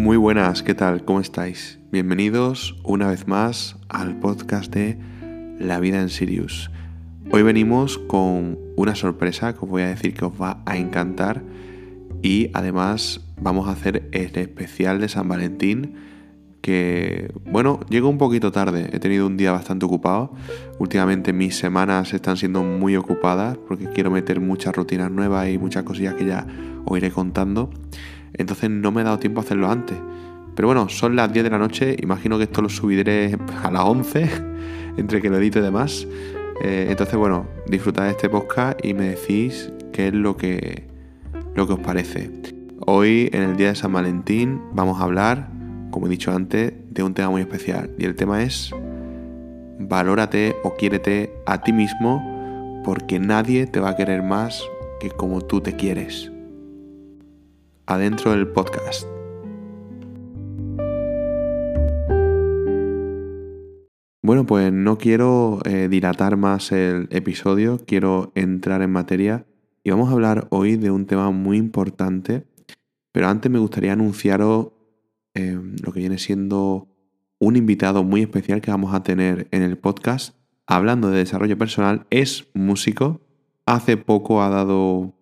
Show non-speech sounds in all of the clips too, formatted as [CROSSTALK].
Muy buenas, ¿qué tal? ¿Cómo estáis? Bienvenidos una vez más al podcast de La vida en Sirius. Hoy venimos con una sorpresa que os voy a decir que os va a encantar y además vamos a hacer el especial de San Valentín que, bueno, llegó un poquito tarde. He tenido un día bastante ocupado. Últimamente mis semanas están siendo muy ocupadas porque quiero meter muchas rutinas nuevas y muchas cosillas que ya os iré contando. Entonces no me he dado tiempo a hacerlo antes. Pero bueno, son las 10 de la noche. Imagino que esto lo subiré [LAUGHS] a las 11, entre que lo edito y demás. Eh, entonces, bueno, disfrutad de este podcast y me decís qué es lo que, lo que os parece. Hoy, en el día de San Valentín, vamos a hablar como he dicho antes, de un tema muy especial. Y el tema es, valórate o quiérete a ti mismo porque nadie te va a querer más que como tú te quieres. Adentro del podcast. Bueno, pues no quiero eh, dilatar más el episodio, quiero entrar en materia y vamos a hablar hoy de un tema muy importante, pero antes me gustaría anunciaros Em, lo que viene siendo un invitado muy especial que vamos a tener en el podcast hablando de desarrollo personal. Es músico, hace poco ha dado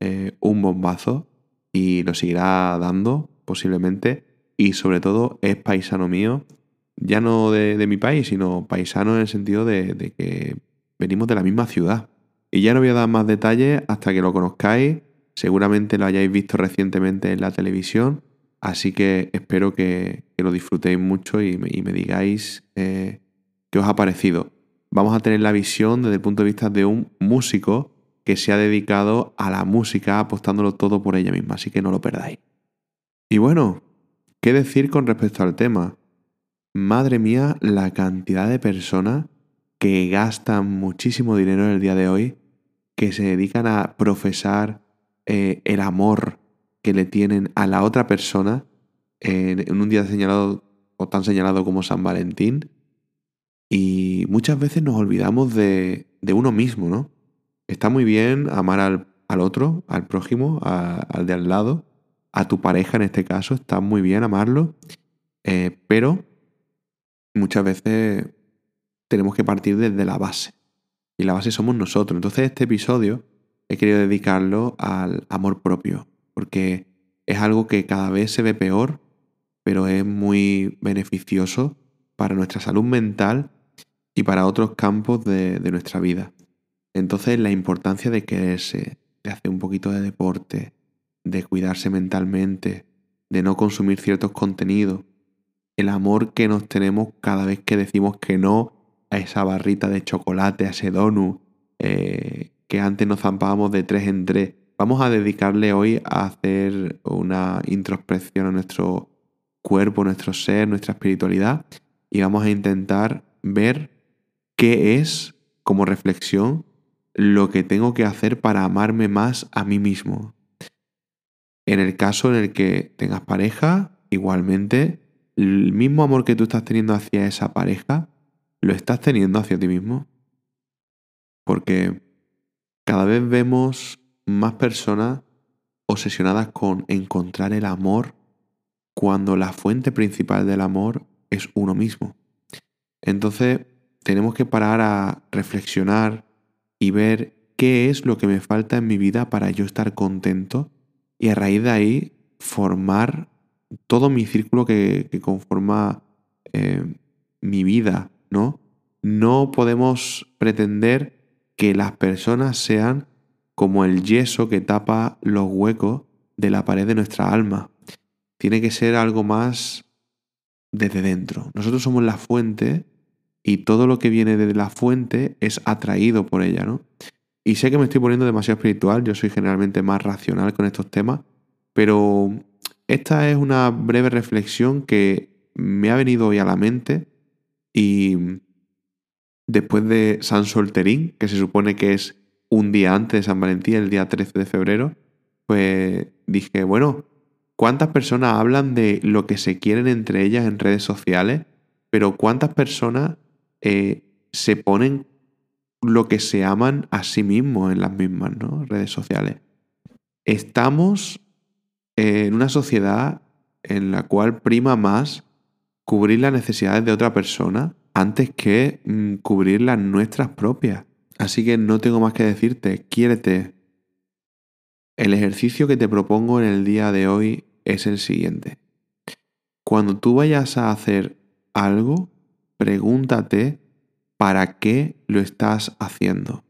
eh, un bombazo y lo seguirá dando posiblemente y sobre todo es paisano mío, ya no de, mi país, sino paisano en el sentido de, que venimos de la misma ciudad. Y ya no voy a dar más detalles hasta que lo conozcáis. Seguramente lo hayáis visto recientemente en la televisión Así que espero que, lo disfrutéis mucho y me, digáis eh, qué os ha parecido. Vamos a tener la visión desde el punto de vista de un músico que se ha dedicado a la música apostándolo todo por ella misma, así que no lo perdáis. Y bueno, ¿qué decir con respecto al tema? Madre mía, la cantidad de personas que gastan muchísimo dinero en el día de hoy, que se dedican a profesar eh, el amor que le tienen a la otra persona en, un día señalado o tan señalado como San Valentín. Y muchas veces nos olvidamos de, uno mismo, ¿no? Está muy bien amar al, otro, al prójimo, al de al lado, a tu pareja en este caso, está muy bien amarlo, eh, pero muchas veces tenemos que partir desde la base. Y la base somos nosotros. Entonces este episodio he querido dedicarlo al amor propio, porque es algo que cada vez se ve peor, pero es muy beneficioso para nuestra salud mental y para otros campos de, nuestra vida. Entonces la importancia de quererse, de hacer un poquito de deporte, de cuidarse mentalmente, de no consumir ciertos contenidos, el amor que nos tenemos cada vez que decimos que no a esa barrita de chocolate, a ese donut, eh, que antes nos zampábamos de tres en tres. Vamos a dedicarle hoy a hacer una introspección a nuestro cuerpo, nuestro ser, nuestra espiritualidad y vamos a intentar ver qué es, como reflexión, lo que tengo que hacer para amarme más a mí mismo. En el caso en el que tengas pareja, igualmente, el mismo amor que tú estás teniendo hacia esa pareja, lo estás teniendo hacia ti mismo. Porque cada vez vemos más personas obsesionadas con encontrar el amor cuando la fuente principal del amor es uno mismo. Entonces tenemos que parar a reflexionar y ver qué es lo que me falta en mi vida para yo estar contento y a raíz de ahí formar todo mi círculo que, conforma eh, mi vida, ¿no? No podemos pretender que las personas sean como el yeso que tapa los huecos de la pared de nuestra alma. Tiene que ser algo más desde dentro. Nosotros somos la fuente y todo lo que viene de la fuente es atraído por ella, ¿no? Y sé que me estoy poniendo demasiado espiritual, yo soy generalmente más racional con estos temas, pero esta es una breve reflexión que me ha venido hoy a la mente y después de San Solterín, que se supone que es un día antes de San Valentín, el día 13 de febrero, pues dije, bueno, ¿cuántas personas hablan de lo que se quieren entre ellas en redes sociales? Pero ¿cuántas personas eh, se ponen lo que se aman a sí mismos en las mismas redes sociales? Estamos en una sociedad en la cual prima más cubrir las necesidades de otra persona antes que mm, cubrir las nuestras propias. Así que no tengo más que decirte, quiérete. El ejercicio que te propongo en el día de hoy es el siguiente. Cuando tú vayas a hacer algo, pregúntate para qué lo estás haciendo.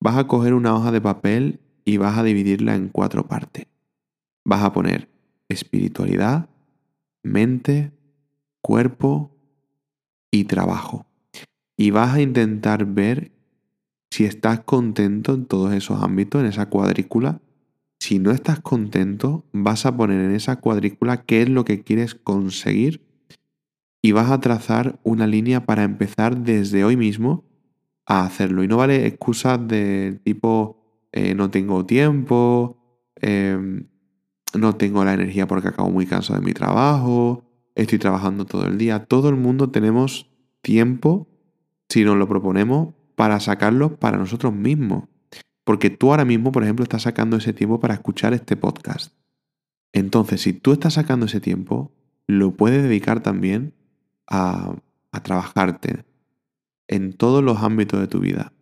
Vas a coger una hoja de papel y vas a dividirla en cuatro partes. Vas a poner espiritualidad, mente, cuerpo y trabajo. Y vas a intentar ver si estás contento en todos esos ámbitos, en esa cuadrícula. Si no estás contento, vas a poner en esa cuadrícula qué es lo que quieres conseguir y vas a trazar una línea para empezar desde hoy mismo a hacerlo. Y no vale excusas de tipo eh, no tengo tiempo, em, no tengo la energía porque acabo muy cansado de mi trabajo, estoy trabajando todo el día. Todo el mundo tenemos tiempo, si nos lo proponemos, para sacarlo para nosotros mismos. Porque tú ahora mismo, por ejemplo, estás sacando ese tiempo para escuchar este podcast. Entonces, si tú estás sacando ese tiempo, lo puedes dedicar también a, trabajarte en todos los ámbitos de tu vida.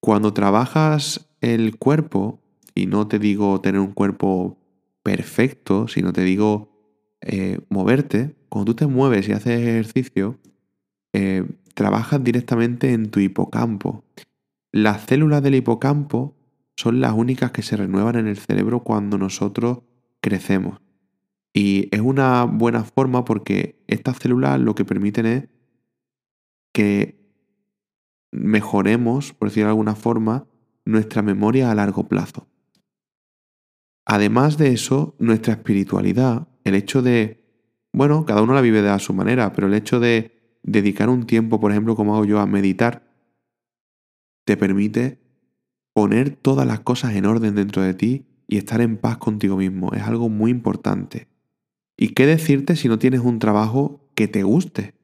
Cuando trabajas el cuerpo, y no te digo tener un cuerpo perfecto, sino te digo eh, moverte, cuando tú te mueves y haces ejercicio, eh, trabajas directamente en tu hipocampo. Las células del hipocampo son las únicas que se renuevan en el cerebro cuando nosotros crecemos. Y es una buena forma porque estas células lo que permiten es que mejoremos, por decirlo de alguna forma, nuestra memoria a largo plazo. Además de eso, nuestra espiritualidad, el hecho de, bueno, cada uno la vive de a su manera, pero el hecho de dedicar un tiempo, por ejemplo, como hago yo, a meditar, te permite poner todas las cosas en orden dentro de ti y estar en paz contigo mismo. Es algo muy importante. ¿Y qué decirte si no tienes un trabajo que te guste?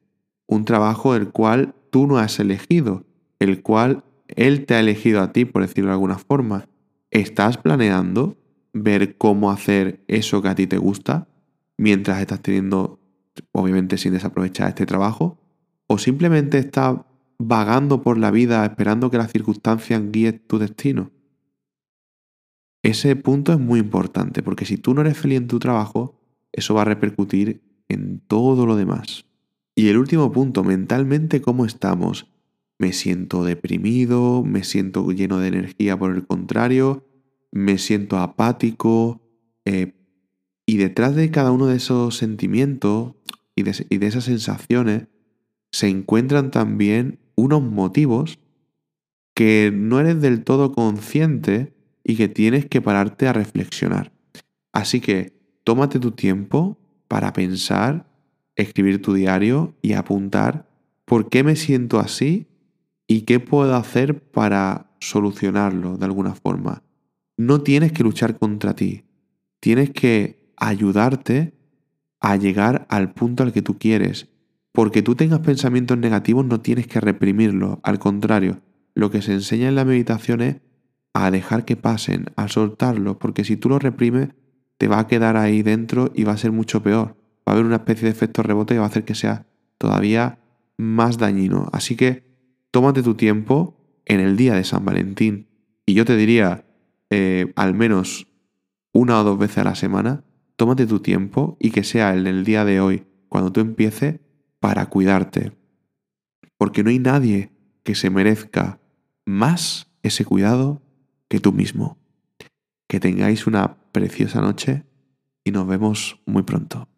Un trabajo el cual tú no has elegido, el cual él te ha elegido a ti, por decirlo de alguna forma. ¿Estás planeando ver cómo hacer eso que a ti te gusta mientras estás teniendo, obviamente sin desaprovechar este trabajo? ¿O simplemente estás vagando por la vida esperando que las circunstancias guíen tu destino? Ese punto es muy importante porque si tú no eres feliz en tu trabajo, eso va a repercutir en todo lo demás. Y el último punto, mentalmente, ¿cómo estamos? me siento deprimido, me siento lleno de energía por el contrario, me siento apático. Eh, y detrás de cada uno de esos sentimientos y de, y de esas sensaciones se encuentran también unos motivos que no eres del todo consciente y que tienes que pararte a reflexionar. Así que tómate tu tiempo para pensar, escribir tu diario y apuntar por qué me siento así y qué puedo hacer para solucionarlo de alguna forma. No tienes que luchar contra ti, tienes que ayudarte a llegar al punto al que tú quieres. Porque tú tengas pensamientos negativos no tienes que reprimirlos, al contrario, lo que se enseña en la meditación es a dejar que pasen, a soltarlos, porque si tú los reprimes, te va a quedar ahí dentro y va a ser mucho peor. Va a haber una especie de efecto rebote que va a hacer que sea todavía más dañino. Así que tómate tu tiempo en el día de San Valentín. Y yo te diría, eh, al menos una o dos veces a la semana, tómate tu tiempo y que sea el del día de hoy, cuando tú empieces, para cuidarte. Porque no hay nadie que se merezca más ese cuidado que tú mismo. Que tengáis una preciosa noche y nos vemos muy pronto.